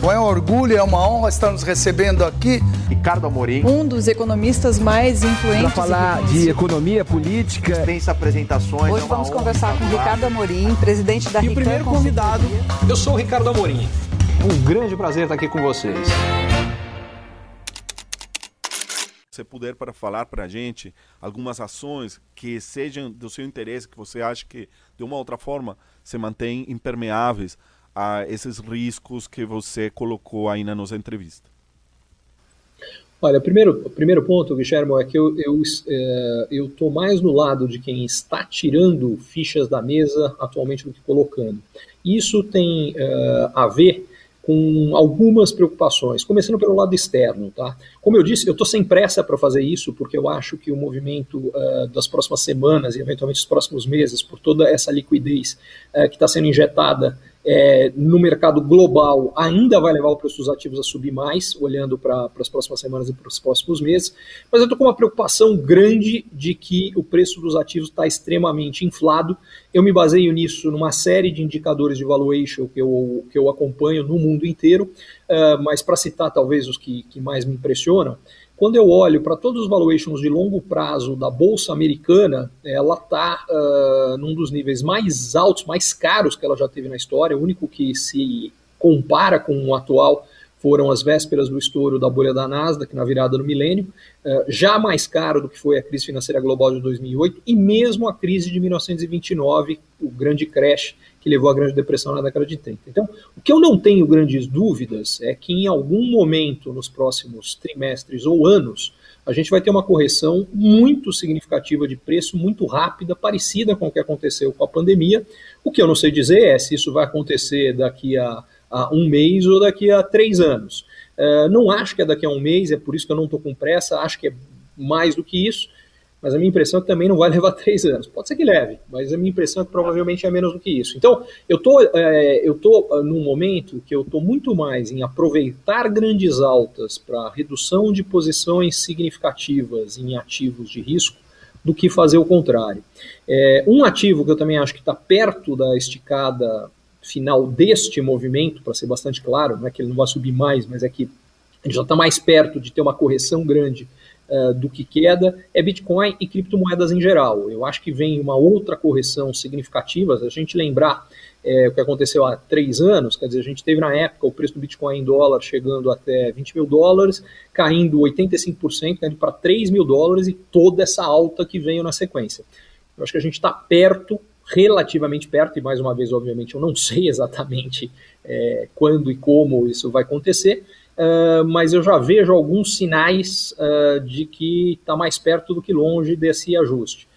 Bom, é um orgulho, é uma honra estar nos recebendo aqui. Ricardo Amorim. Um dos economistas mais influentes. Para falar de economia política. Dispensa apresentações. Hoje é vamos conversar com Ricardo Amorim, presidente da E o primeiro convidado, eu sou o Ricardo Amorim. Um grande prazer estar aqui com vocês. você puder para falar para a gente algumas ações que sejam do seu interesse, que você acha que de uma outra forma se mantêm impermeáveis a esses riscos que você colocou aí na nossa entrevista. Olha, o primeiro, primeiro ponto, Guilherme, é que eu estou é, mais no lado de quem está tirando fichas da mesa atualmente do que colocando. Isso tem é, a ver com algumas preocupações, começando pelo lado externo. Tá? Como eu disse, eu estou sem pressa para fazer isso, porque eu acho que o movimento uh, das próximas semanas e eventualmente os próximos meses, por toda essa liquidez uh, que está sendo injetada é, no mercado global ainda vai levar o preço dos ativos a subir mais, olhando para as próximas semanas e para os próximos meses, mas eu estou com uma preocupação grande de que o preço dos ativos está extremamente inflado. Eu me baseio nisso numa série de indicadores de valuation que eu, que eu acompanho no mundo inteiro, uh, mas para citar talvez os que, que mais me impressionam, quando eu olho para todos os valuations de longo prazo da Bolsa Americana, ela está uh, num dos níveis mais altos, mais caros que ela já teve na história. O único que se compara com o atual foram as vésperas do estouro da bolha da Nasdaq na virada do milênio, já mais caro do que foi a crise financeira global de 2008 e mesmo a crise de 1929, o grande crash que levou à Grande Depressão na década de 30. Então, o que eu não tenho grandes dúvidas é que em algum momento nos próximos trimestres ou anos, a gente vai ter uma correção muito significativa de preço, muito rápida, parecida com o que aconteceu com a pandemia. O que eu não sei dizer é se isso vai acontecer daqui a, a um mês ou daqui a três anos. Uh, não acho que é daqui a um mês, é por isso que eu não estou com pressa, acho que é mais do que isso mas a minha impressão é que também não vai levar três anos. Pode ser que leve, mas a minha impressão é que provavelmente é menos do que isso. Então, eu tô, é, eu tô ah, num momento que eu estou muito mais em aproveitar grandes altas para redução de posições significativas em ativos de risco do que fazer o contrário. É, um ativo que eu também acho que está perto da esticada final deste movimento, para ser bastante claro, não é que ele não vai subir mais, mas é que ele já está mais perto de ter uma correção grande uh, do que queda é Bitcoin e criptomoedas em geral. Eu acho que vem uma outra correção significativa. Se a gente lembrar é, o que aconteceu há três anos, quer dizer, a gente teve na época o preço do Bitcoin em dólar chegando até 20 mil dólares, caindo 85%, caindo para 3 mil dólares e toda essa alta que veio na sequência. Eu acho que a gente está perto, relativamente perto, e mais uma vez, obviamente, eu não sei exatamente é, quando e como isso vai acontecer, uh, mas eu já vejo alguns sinais uh, de que está mais perto do que longe desse ajuste.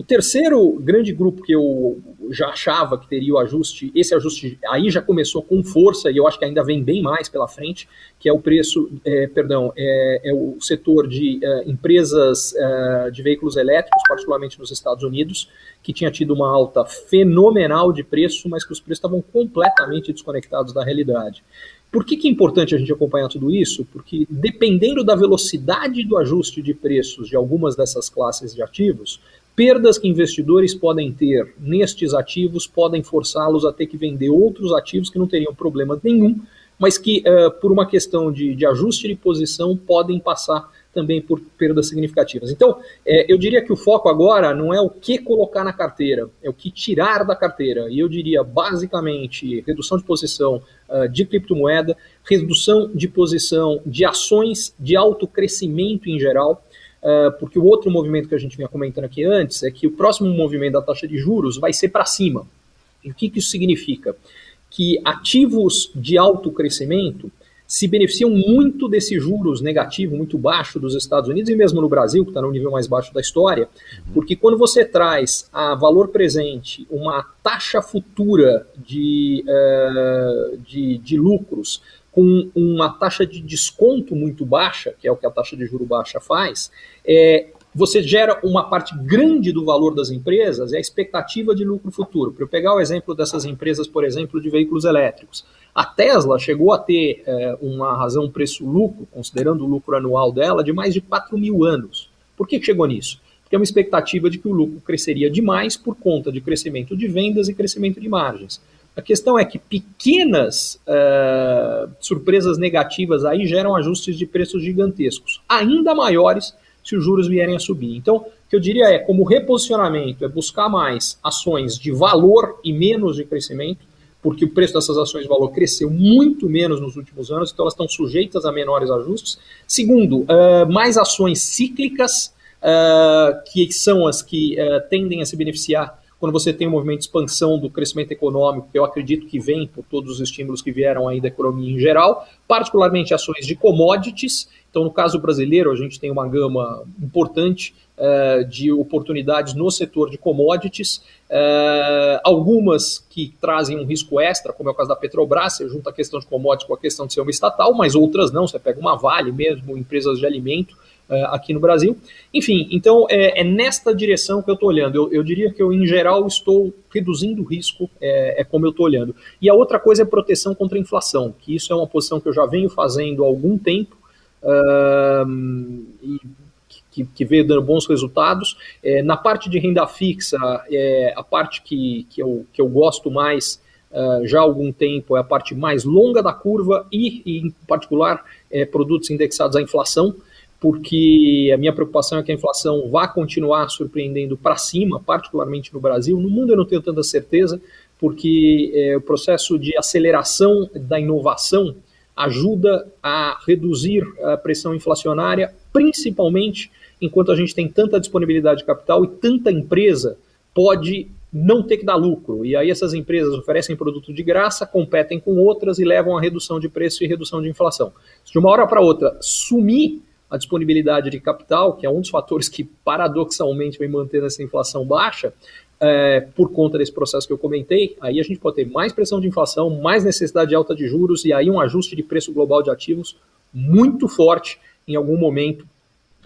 O terceiro grande grupo que eu já achava que teria o ajuste, esse ajuste aí já começou com força e eu acho que ainda vem bem mais pela frente, que é o preço, é, perdão, é, é, o setor de é, empresas é, de veículos elétricos, particularmente nos Estados Unidos, que tinha tido uma alta fenomenal de preço, mas que os preços estavam completamente desconectados da realidade. Por que, que é importante a gente acompanhar tudo isso? Porque dependendo da velocidade do ajuste de preços de algumas dessas classes de ativos, perdas que investidores podem ter nestes ativos podem forçá-los a ter que vender outros ativos que não teriam problema nenhum, mas que, uh, por uma questão de, de ajuste de posição, podem passar também por perdas significativas. Então, é, eu diria que o foco agora não é o que colocar na carteira, é o que tirar da carteira. E eu diria, basicamente, redução de posição uh, de criptomoeda, redução de posição de ações de alto crescimento em geral, porque o outro movimento que a gente vinha comentando aqui antes é que o próximo movimento da taxa de juros vai ser para cima. E o que, que isso significa? Que ativos de alto crescimento se beneficiam muito desse juros negativo, muito baixo dos Estados Unidos e mesmo no Brasil, que está no nível mais baixo da história, porque quando você traz a valor presente uma taxa futura de, uh, de, de lucros com uma taxa de desconto muito baixa, que é o que a taxa de juro baixa faz, é, você gera uma parte grande do valor das empresas, é a expectativa de lucro futuro. Para eu pegar o exemplo dessas empresas, por exemplo, de veículos elétricos. A Tesla chegou a ter é, uma razão preço-lucro, considerando o lucro anual dela, de mais de 4 mil anos. Por que chegou nisso? Porque é uma expectativa de que o lucro cresceria demais por conta de crescimento de vendas e crescimento de margens. A questão é que pequenas uh, surpresas negativas aí geram ajustes de preços gigantescos, ainda maiores se os juros vierem a subir. Então, o que eu diria é, como reposicionamento, é buscar mais ações de valor e menos de crescimento, porque o preço dessas ações de valor cresceu muito menos nos últimos anos, então elas estão sujeitas a menores ajustes. Segundo, uh, mais ações cíclicas, uh, que são as que tendem a se beneficiar quando você tem um movimento de expansão do crescimento econômico, que eu acredito que vem por todos os estímulos que vieram aí da economia em geral, particularmente ações de commodities. Então, no caso brasileiro, a gente tem uma gama importante uh, de oportunidades no setor de commodities, uh, algumas que trazem um risco extra, como é o caso da Petrobras, você junta a questão de commodities com a questão de ser uma estatal, mas outras não, você pega uma Vale mesmo, empresas de alimento, aqui no Brasil. Enfim, então é, é nesta direção que eu estou olhando. Eu, eu, diria que eu, em geral, estou reduzindo o risco, é, é como eu estou olhando. E a outra coisa é proteção contra a inflação, que isso é uma posição que eu já venho fazendo há algum tempo. Uh, e que, que, veio dando bons resultados. É, na parte de renda fixa, é, a parte que, que, eu, que eu gosto mais uh, já há algum tempo é a parte mais longa da curva e, e em particular, é, produtos indexados à inflação porque a minha preocupação é que a inflação vá continuar surpreendendo para cima, particularmente no Brasil. No mundo eu não tenho tanta certeza, porque é, o processo de aceleração da inovação ajuda a reduzir a pressão inflacionária, principalmente enquanto a gente tem tanta disponibilidade de capital e tanta empresa pode não ter que dar lucro. E aí essas empresas oferecem produto de graça, competem com outras e levam a redução de preço e redução de inflação. Se de uma hora para outra sumir a disponibilidade de capital, que é um dos fatores que paradoxalmente vem mantendo essa inflação baixa, é, por conta desse processo que eu comentei, aí a gente pode ter mais pressão de inflação, mais necessidade de alta de juros e aí um ajuste de preço global de ativos muito forte em algum momento,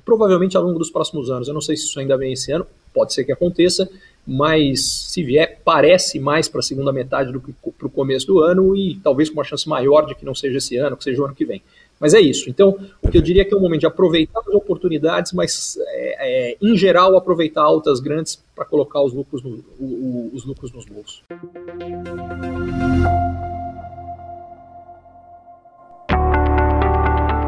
provavelmente ao longo dos próximos anos. Eu não sei se isso ainda vem esse ano, pode ser que aconteça, mas se vier, parece mais para a segunda metade do que para o começo do ano e talvez com uma chance maior de que não seja esse ano, que seja o ano que vem. Mas é isso. Então, o que eu diria que é o momento de aproveitar as oportunidades, mas, é, é, em geral, aproveitar altas grandes para colocar os lucros, no, o, o, os lucros nos bolsos.